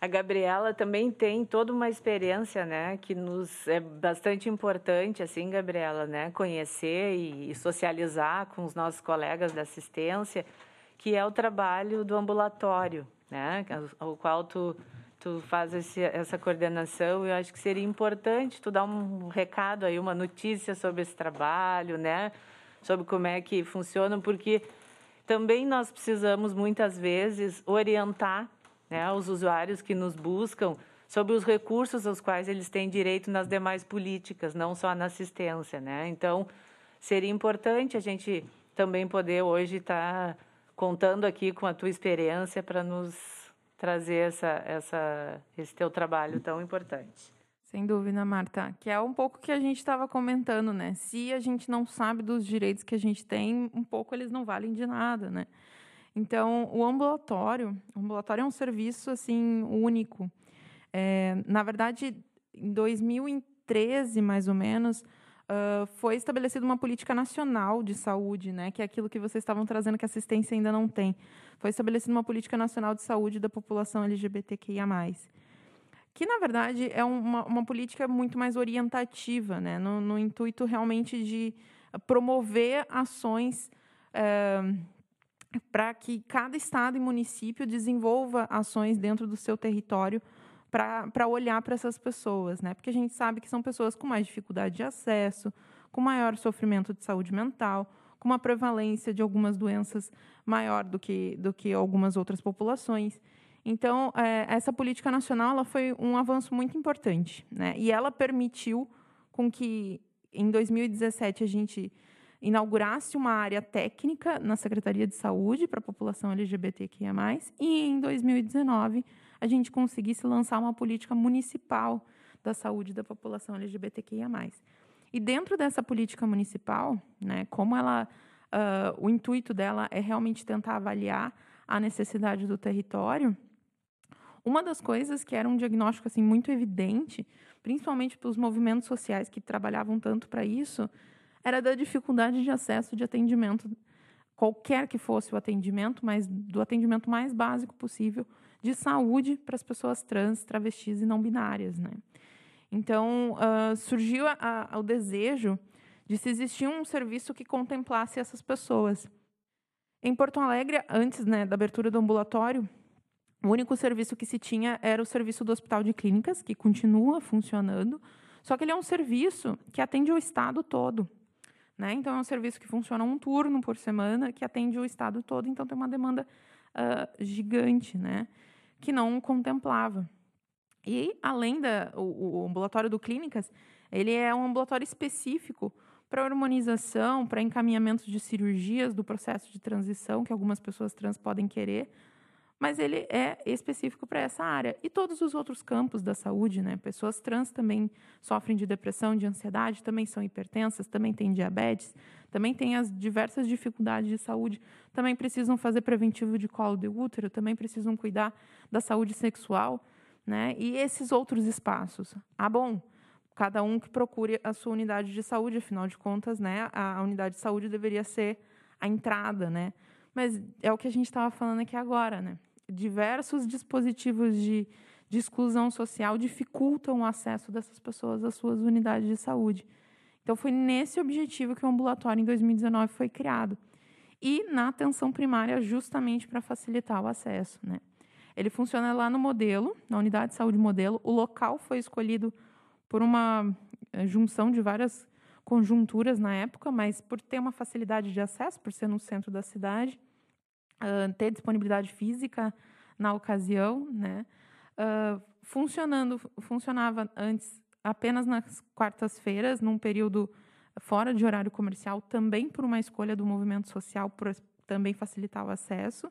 [SPEAKER 1] a Gabriela também tem toda uma experiência, né, que nos é bastante importante, assim, Gabriela, né, conhecer e socializar com os nossos colegas da assistência, que é o trabalho do ambulatório, né, o qual tu tu faz esse, essa coordenação, eu acho que seria importante tu dar um recado aí, uma notícia sobre esse trabalho, né? Sobre como é que funciona, porque também nós precisamos muitas vezes orientar, né, os usuários que nos buscam sobre os recursos aos quais eles têm direito nas demais políticas, não só na assistência, né? Então, seria importante a gente também poder hoje estar tá contando aqui com a tua experiência para nos trazer essa, essa, esse teu trabalho tão importante.
[SPEAKER 2] Sem dúvida, Marta. Que é um pouco que a gente estava comentando, né? Se a gente não sabe dos direitos que a gente tem, um pouco eles não valem de nada, né? Então, o ambulatório, o ambulatório é um serviço assim único. É, na verdade, em 2013, mais ou menos, foi estabelecida uma política nacional de saúde, né, que é aquilo que vocês estavam trazendo que a assistência ainda não tem. Foi estabelecida uma política nacional de saúde da população LGBTQIA+. Que, na verdade, é uma, uma política muito mais orientativa, né, no, no intuito realmente de promover ações para que cada estado e município desenvolva ações dentro do seu território para olhar para essas pessoas, né? Porque a gente sabe que são pessoas com mais dificuldade de acesso, com maior sofrimento de saúde mental, com uma prevalência de algumas doenças maior do que, do que algumas outras populações. Então, é, essa política nacional ela foi um avanço muito importante, né? E ela permitiu com que, em 2017, a gente inaugurasse uma área técnica na Secretaria de Saúde para a população LGBTQIA+, e em 2019 a gente conseguisse lançar uma política municipal da saúde da população LGBTQIA+. E dentro dessa política municipal, né, como ela, uh, o intuito dela é realmente tentar avaliar a necessidade do território, uma das coisas que era um diagnóstico assim muito evidente, principalmente para os movimentos sociais que trabalhavam tanto para isso, era da dificuldade de acesso de atendimento, qualquer que fosse o atendimento, mas do atendimento mais básico possível de saúde para as pessoas trans, travestis e não binárias, né? Então uh, surgiu a, a, o desejo de se existir um serviço que contemplasse essas pessoas. Em Porto Alegre, antes né, da abertura do ambulatório, o único serviço que se tinha era o serviço do Hospital de Clínicas, que continua funcionando, só que ele é um serviço que atende o estado todo. Né? Então, é um serviço que funciona um turno por semana, que atende o estado todo, então tem uma demanda uh, gigante, né? Que não contemplava. E, além da o, o ambulatório do Clínicas, ele é um ambulatório específico para hormonização, para encaminhamento de cirurgias do processo de transição que algumas pessoas trans podem querer, mas ele é específico para essa área. E todos os outros campos da saúde, né? Pessoas trans também sofrem de depressão, de ansiedade, também são hipertensas, também têm diabetes, também têm as diversas dificuldades de saúde, também precisam fazer preventivo de colo de útero, também precisam cuidar da saúde sexual, né? E esses outros espaços. Ah, bom, cada um que procure a sua unidade de saúde, afinal de contas, né? A unidade de saúde deveria ser a entrada, né? Mas é o que a gente estava falando aqui agora, né? Diversos dispositivos de, de exclusão social dificultam o acesso dessas pessoas às suas unidades de saúde. Então, foi nesse objetivo que o ambulatório, em 2019, foi criado. E na atenção primária, justamente para facilitar o acesso. Né? Ele funciona lá no modelo, na unidade de saúde modelo. O local foi escolhido por uma eh, junção de várias conjunturas na época, mas por ter uma facilidade de acesso, por ser no centro da cidade, ter disponibilidade física na ocasião, né? Uh, funcionando, funcionava antes apenas nas quartas-feiras, num período fora de horário comercial, também por uma escolha do movimento social, por também facilitar o acesso.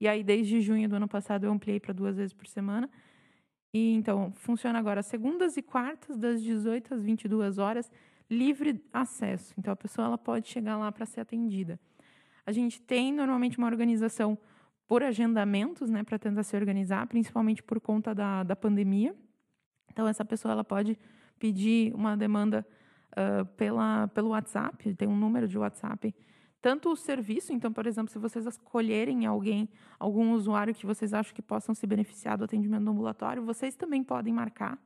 [SPEAKER 2] E aí, desde junho do ano passado, eu ampliei para duas vezes por semana. E então, funciona agora segundas e quartas, das 18 às 22 horas, livre acesso. Então, a pessoa ela pode chegar lá para ser atendida. A gente tem normalmente uma organização por agendamentos, né, para tentar se organizar, principalmente por conta da, da pandemia. Então, essa pessoa ela pode pedir uma demanda uh, pela, pelo WhatsApp, tem um número de WhatsApp. Tanto o serviço, então, por exemplo, se vocês escolherem alguém, algum usuário que vocês acham que possam se beneficiar do atendimento ambulatório, vocês também podem marcar.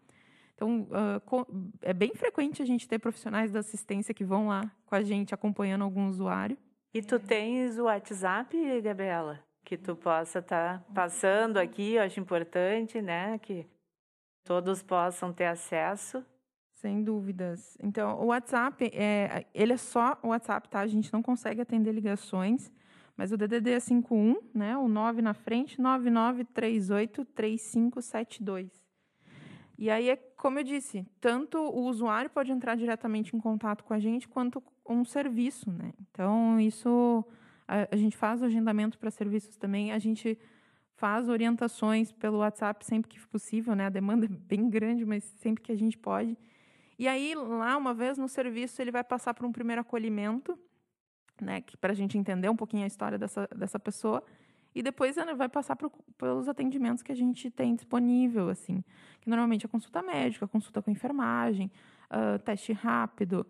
[SPEAKER 2] Então, uh, é bem frequente a gente ter profissionais da assistência que vão lá com a gente acompanhando algum usuário.
[SPEAKER 1] E tu tens o WhatsApp, Gabriela? Que tu possa estar tá passando aqui, eu acho importante, né? Que todos possam ter acesso.
[SPEAKER 2] Sem dúvidas. Então, o WhatsApp, é, ele é só o WhatsApp, tá? A gente não consegue atender ligações, mas o DDD é 51, né? O 9 na frente, 99383572. E aí é como eu disse, tanto o usuário pode entrar diretamente em contato com a gente, quanto um serviço, né? Então, isso a, a gente faz o agendamento para serviços também, a gente faz orientações pelo WhatsApp sempre que possível, né? A demanda é bem grande, mas sempre que a gente pode. E aí, lá, uma vez no serviço, ele vai passar por um primeiro acolhimento, né? Para a gente entender um pouquinho a história dessa, dessa pessoa. E depois ele vai passar por, pelos atendimentos que a gente tem disponível, assim. Que normalmente é consulta médica, consulta com enfermagem, uh, teste rápido,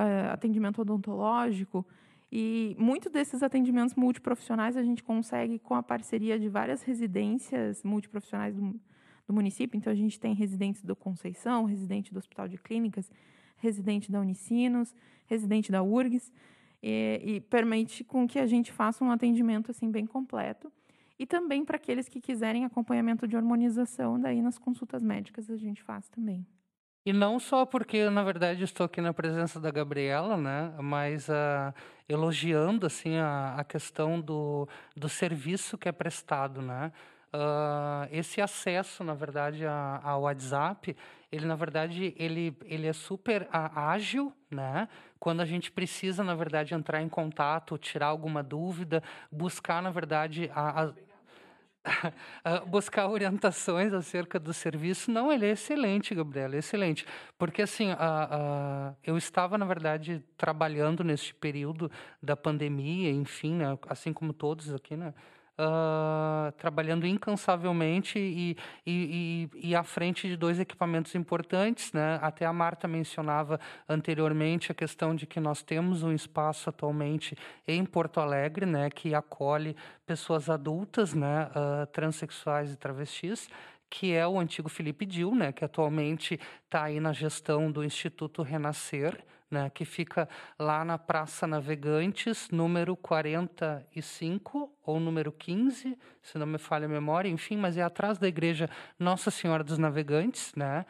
[SPEAKER 2] uh, atendimento odontológico. E muitos desses atendimentos multiprofissionais a gente consegue com a parceria de várias residências multiprofissionais do, do município. Então, a gente tem residentes do Conceição, residente do Hospital de Clínicas, residente da Unicinos, residente da URGS, e, e permite com que a gente faça um atendimento assim bem completo. E também para aqueles que quiserem acompanhamento de hormonização, daí nas consultas médicas a gente faz também.
[SPEAKER 3] E não só porque, na verdade, estou aqui na presença da Gabriela, né? Mas uh, elogiando, assim, a, a questão do, do serviço que é prestado, né? Uh, esse acesso, na verdade, ao WhatsApp, ele, na verdade, ele, ele é super ágil, né? Quando a gente precisa, na verdade, entrar em contato, tirar alguma dúvida, buscar, na verdade, a, a buscar orientações acerca do serviço. Não, ele é excelente, Gabriela, é excelente. Porque, assim, eu estava, na verdade, trabalhando neste período da pandemia, enfim, né, assim como todos aqui, né? Uh, trabalhando incansavelmente e, e, e, e, à frente de dois equipamentos importantes. Né? Até a Marta mencionava anteriormente a questão de que nós temos um espaço atualmente em Porto Alegre né, que acolhe pessoas adultas, né, uh, transexuais e travestis que é o antigo Felipe Dil, né, que atualmente está aí na gestão do Instituto Renascer, né, que fica lá na Praça Navegantes, número 45 ou número 15, se não me falha a memória, enfim, mas é atrás da igreja Nossa Senhora dos Navegantes, né?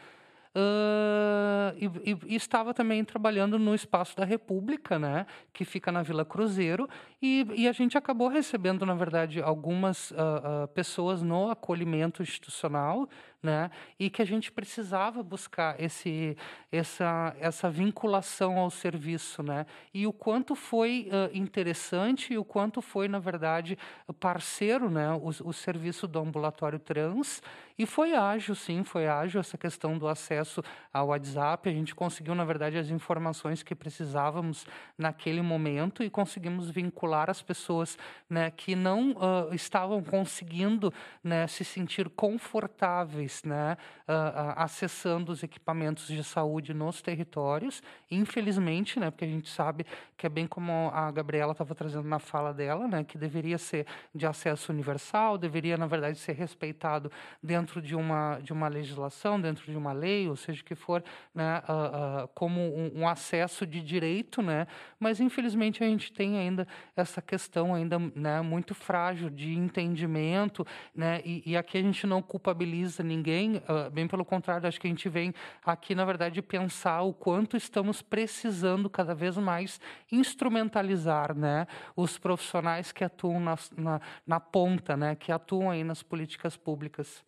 [SPEAKER 3] Uh, e, e, e, estava também trabalhando no Espaço da República, né, que fica na Vila Cruzeiro, e, e a gente acabou recebendo, na verdade, algumas uh, uh, pessoas no acolhimento institucional, né? E que a gente precisava buscar esse, essa, essa vinculação ao serviço, né? E o quanto foi uh, interessante e o quanto foi, na verdade, parceiro, né? O, o serviço do ambulatório trans e foi ágil, sim, foi ágil essa questão do acesso ao WhatsApp, a gente conseguiu, na verdade, as informações que precisávamos naquele momento e conseguimos vincular as pessoas né, que não uh, estavam conseguindo né, se sentir confortáveis né, uh, acessando os equipamentos de saúde nos territórios. Infelizmente, né, porque a gente sabe que é bem como a Gabriela estava trazendo na fala dela, né, que deveria ser de acesso universal, deveria, na verdade, ser respeitado dentro de uma, de uma legislação, dentro de uma lei, ou seja, que for né, uh, uh, como um, um, acesso de direito, né, mas infelizmente a gente tem ainda essa questão ainda né, muito frágil de entendimento, né, e, e aqui a gente não culpabiliza ninguém, uh, bem pelo contrário, acho que a gente vem aqui, na verdade, pensar o quanto estamos precisando cada vez mais instrumentalizar né, os profissionais que atuam na, na, na ponta, né, que atuam aí nas políticas públicas.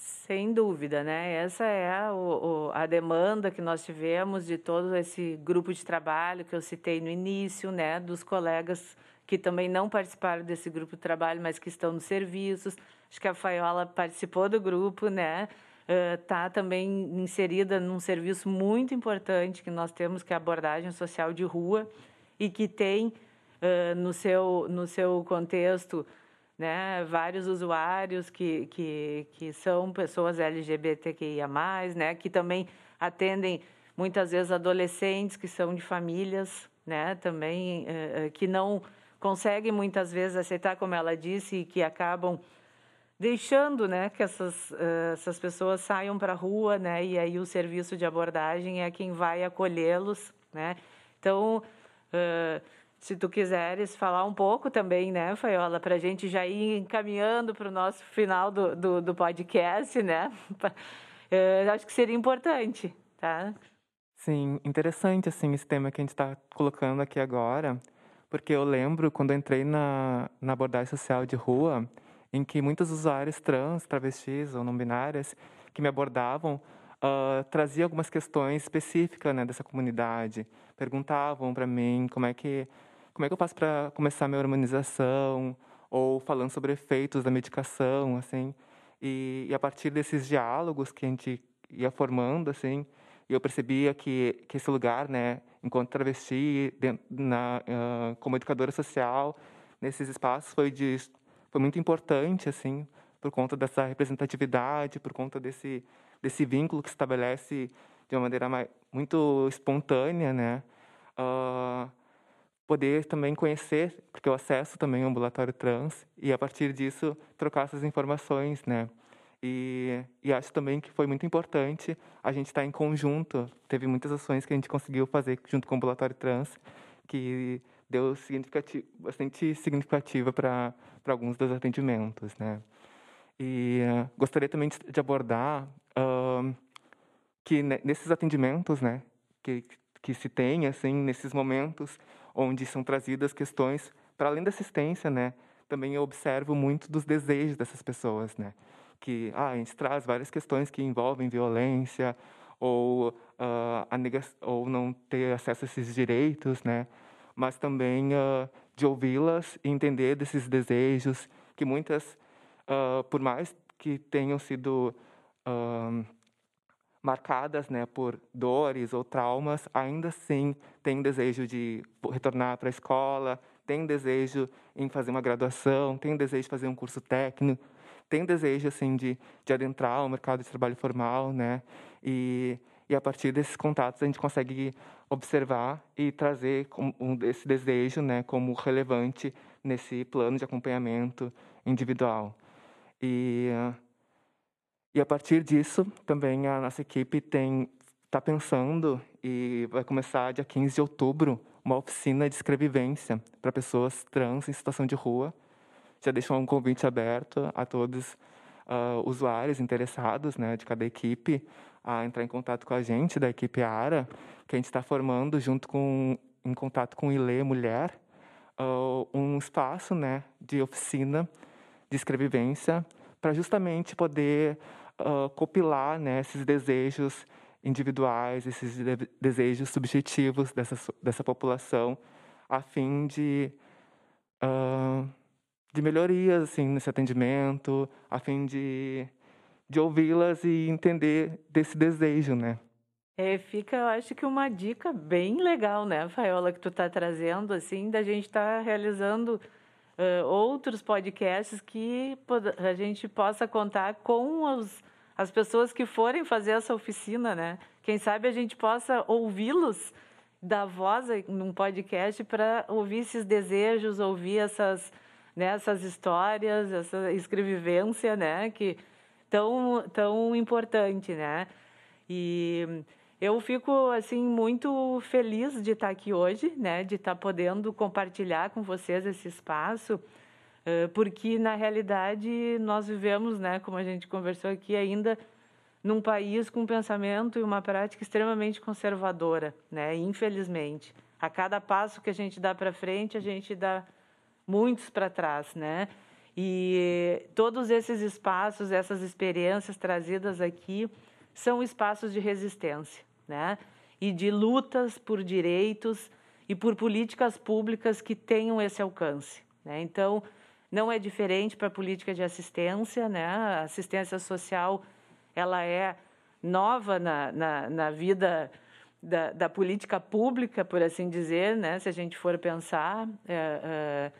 [SPEAKER 1] Sem dúvida, né? Essa é a, o, a demanda que nós tivemos de todo esse grupo de trabalho que eu citei no início, né? Dos colegas que também não participaram desse grupo de trabalho, mas que estão nos serviços. Acho que a Faiola participou do grupo, né? Está uh, também inserida num serviço muito importante que nós temos, que é a abordagem social de rua, e que tem uh, no, seu, no seu contexto né, vários usuários que, que, que são pessoas LGBTQIA+, né, que também atendem muitas vezes adolescentes que são de famílias, né, também uh, que não conseguem muitas vezes aceitar, como ela disse, e que acabam deixando, né, que essas, uh, essas pessoas saiam para a rua, né, e aí o serviço de abordagem é quem vai acolhê-los, né. Então, uh, se tu quiseres falar um pouco também, né, Faiola, para a gente já ir encaminhando para o nosso final do, do, do podcast, né? Eu acho que seria importante, tá?
[SPEAKER 4] Sim, interessante, assim, esse tema que a gente está colocando aqui agora, porque eu lembro quando eu entrei na, na abordagem social de rua, em que muitos usuários trans, travestis ou não binárias que me abordavam uh, traziam algumas questões específicas né, dessa comunidade, perguntavam para mim como é que como é que eu faço para começar minha hormonização ou falando sobre efeitos da medicação, assim. E, e, a partir desses diálogos que a gente ia formando, assim, eu percebia que, que esse lugar, né, enquanto travesti, na, uh, como educadora social, nesses espaços foi de foi muito importante, assim, por conta dessa representatividade, por conta desse desse vínculo que se estabelece de uma maneira mais, muito espontânea, né? Uh, poder também conhecer, porque eu acesso também o ambulatório trans e a partir disso trocar essas informações, né? E, e acho também que foi muito importante a gente estar em conjunto. Teve muitas ações que a gente conseguiu fazer junto com o ambulatório trans, que deu significativo, bastante significativa para alguns dos atendimentos, né? E uh, gostaria também de abordar uh, que nesses atendimentos, né, que que se tem assim nesses momentos onde são trazidas questões para além da assistência, né? Também eu observo muito dos desejos dessas pessoas, né? Que ah, a gente traz várias questões que envolvem violência ou uh, a ou não ter acesso a esses direitos, né? Mas também uh, de ouvi-las e entender desses desejos que muitas, uh, por mais que tenham sido marcadas né, por dores ou traumas, ainda assim têm desejo de retornar para a escola, têm desejo em fazer uma graduação, têm desejo de fazer um curso técnico, têm desejo assim de, de adentrar o mercado de trabalho formal, né? E, e a partir desses contatos a gente consegue observar e trazer esse desejo, né, como relevante nesse plano de acompanhamento individual. E uh, e a partir disso, também a nossa equipe tem está pensando e vai começar dia 15 de outubro uma oficina de escrevivência para pessoas trans em situação de rua. Já deixo um convite aberto a todos uh, usuários interessados né, de cada equipe a entrar em contato com a gente, da equipe ARA, que a gente está formando junto com, em contato com o Mulher, uh, um espaço né, de oficina de escrevivência para justamente poder uh, copilar né, esses desejos individuais, esses de desejos subjetivos dessa, dessa população, a fim de, uh, de melhorias assim, nesse atendimento, a fim de, de ouvi-las e entender desse desejo, né?
[SPEAKER 1] É, fica, eu acho que uma dica bem legal, né, Faiola, que tu está trazendo, assim, da gente estar tá realizando uh, outros podcasts que a gente possa contar com os, as pessoas que forem fazer essa oficina, né? Quem sabe a gente possa ouvi-los da voz num podcast para ouvir esses desejos, ouvir essas, né, essas histórias, essa escrevivência, né, que tão tão importante, né? E eu fico assim muito feliz de estar aqui hoje, né, de estar podendo compartilhar com vocês esse espaço, porque na realidade nós vivemos, né, como a gente conversou aqui ainda num país com um pensamento e uma prática extremamente conservadora, né? Infelizmente, a cada passo que a gente dá para frente, a gente dá muitos para trás, né? E todos esses espaços, essas experiências trazidas aqui, são espaços de resistência, né? E de lutas por direitos e por políticas públicas que tenham esse alcance, né? Então, não é diferente para a política de assistência, né? A assistência social ela é nova na, na, na vida da, da, política pública, por assim dizer, né? se a gente for pensar. É, é,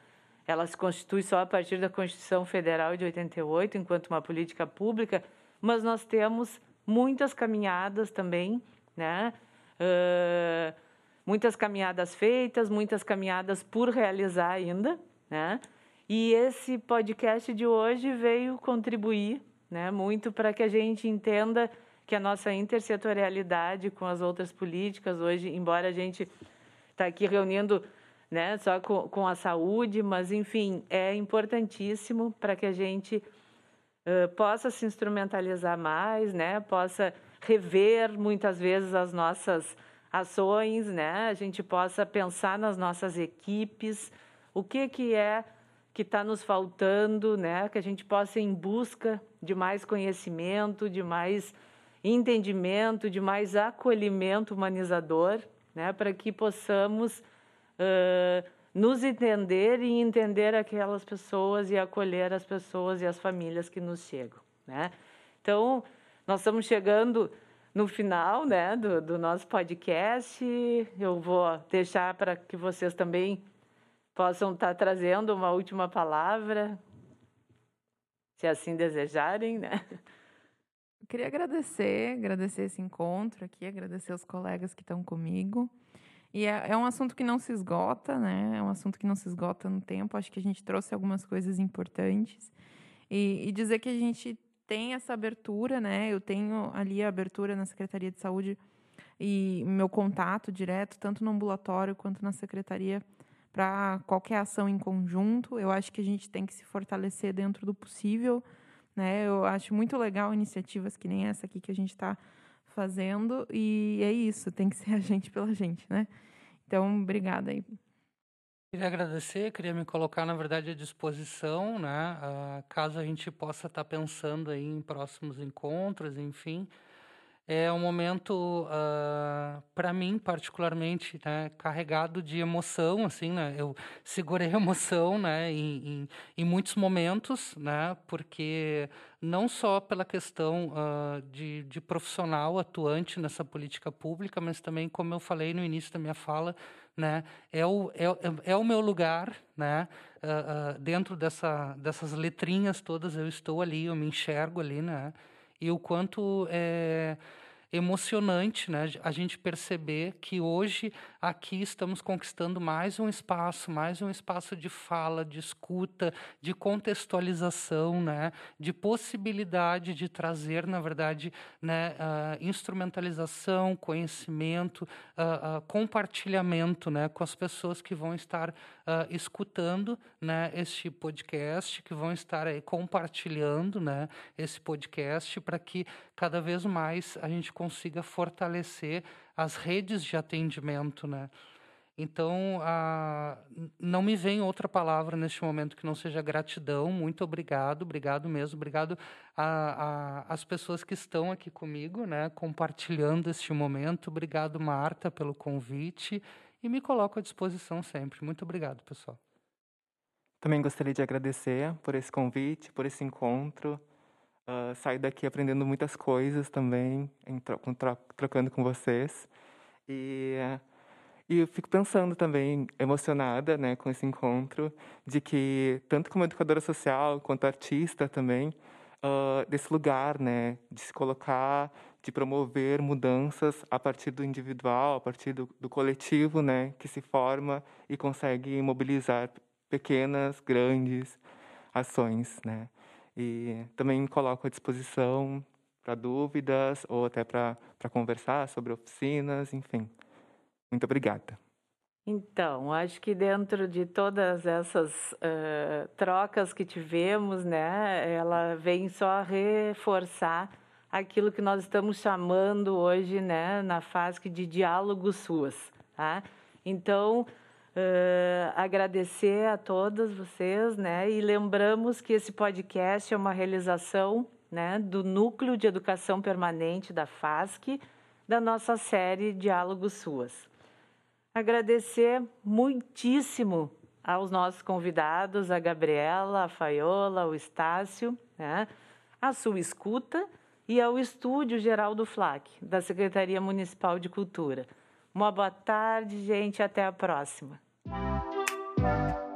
[SPEAKER 1] ela se constitui só a partir da Constituição Federal de 88, enquanto uma política pública, mas nós temos muitas caminhadas também, né? Uh, muitas caminhadas feitas, muitas caminhadas por realizar ainda, né? E esse podcast de hoje veio contribuir né? muito para que a gente entenda que a nossa intersetorialidade com as outras políticas, hoje, embora a gente está aqui reunindo né, só com, com a saúde, mas, enfim, é importantíssimo para que a gente uh, possa se instrumentalizar mais, né, possa rever muitas vezes as nossas ações, né, a gente possa pensar nas nossas equipes, o que, que é que está nos faltando, né? Que a gente possa ir em busca de mais conhecimento, de mais entendimento, de mais acolhimento humanizador, né? Para que possamos uh, nos entender e entender aquelas pessoas e acolher as pessoas e as famílias que nos chegam, né? Então, nós estamos chegando no final né, do, do nosso podcast. Eu vou deixar para que vocês também possam estar trazendo uma última palavra, se assim desejarem, né?
[SPEAKER 2] Eu queria agradecer, agradecer esse encontro aqui, agradecer os colegas que estão comigo. E é, é, um assunto que não se esgota, né? É um assunto que não se esgota no tempo. Acho que a gente trouxe algumas coisas importantes. E, e dizer que a gente tem essa abertura, né? Eu tenho ali a abertura na Secretaria de Saúde e meu contato direto, tanto no ambulatório quanto na secretaria, para qualquer ação em conjunto. Eu acho que a gente tem que se fortalecer dentro do possível. Né? Eu acho muito legal iniciativas que nem essa aqui que a gente está fazendo. E é isso, tem que ser a gente pela gente. Né? Então, obrigada aí.
[SPEAKER 3] Queria agradecer, queria me colocar, na verdade, à disposição, né? Uh, caso a gente possa estar tá pensando aí em próximos encontros, enfim é um momento ah, para mim particularmente né, carregado de emoção assim né eu segurei a emoção né em, em, em muitos momentos né porque não só pela questão uh, de, de profissional atuante nessa política pública mas também como eu falei no início da minha fala né? É o é, é o meu lugar né? Uh, uh, dentro dessa dessas letrinhas todas eu estou ali eu me enxergo ali né? E o quanto é emocionante né, a gente perceber que hoje aqui estamos conquistando mais um espaço, mais um espaço de fala, de escuta, de contextualização, né, de possibilidade de trazer, na verdade, né, uh, instrumentalização, conhecimento, uh, uh, compartilhamento né, com as pessoas que vão estar escutando né, este podcast, que vão estar aí compartilhando né, esse podcast para que cada vez mais a gente consiga fortalecer as redes de atendimento, né? Então, a, não me vem outra palavra neste momento que não seja gratidão. Muito obrigado, obrigado mesmo, obrigado às pessoas que estão aqui comigo, né, compartilhando este momento. Obrigado, Marta, pelo convite e me coloco à disposição sempre. Muito obrigado, pessoal.
[SPEAKER 4] Também gostaria de agradecer por esse convite, por esse encontro. Uh, saio daqui aprendendo muitas coisas também, em tro trocando com vocês. E, e eu fico pensando também, emocionada né, com esse encontro, de que, tanto como educadora social, quanto artista também, uh, desse lugar, né, de se colocar, de promover mudanças a partir do individual, a partir do, do coletivo, né, que se forma e consegue mobilizar pequenas, grandes ações, né. E também coloco à disposição para dúvidas ou até para conversar sobre oficinas, enfim. Muito obrigada.
[SPEAKER 1] Então, acho que dentro de todas essas uh, trocas que tivemos, né, ela vem só reforçar aquilo que nós estamos chamando hoje, né, na FASC de diálogos suas, tá? Então, Uh, agradecer a todas vocês, né? E lembramos que esse podcast é uma realização, né, do Núcleo de Educação Permanente da FASC, da nossa série Diálogos Suas. Agradecer muitíssimo aos nossos convidados, a Gabriela, a Faiola, o Estácio, né? a sua escuta e ao Estúdio Geral do FLAC, da Secretaria Municipal de Cultura. Uma boa tarde, gente, até a próxima. Bye.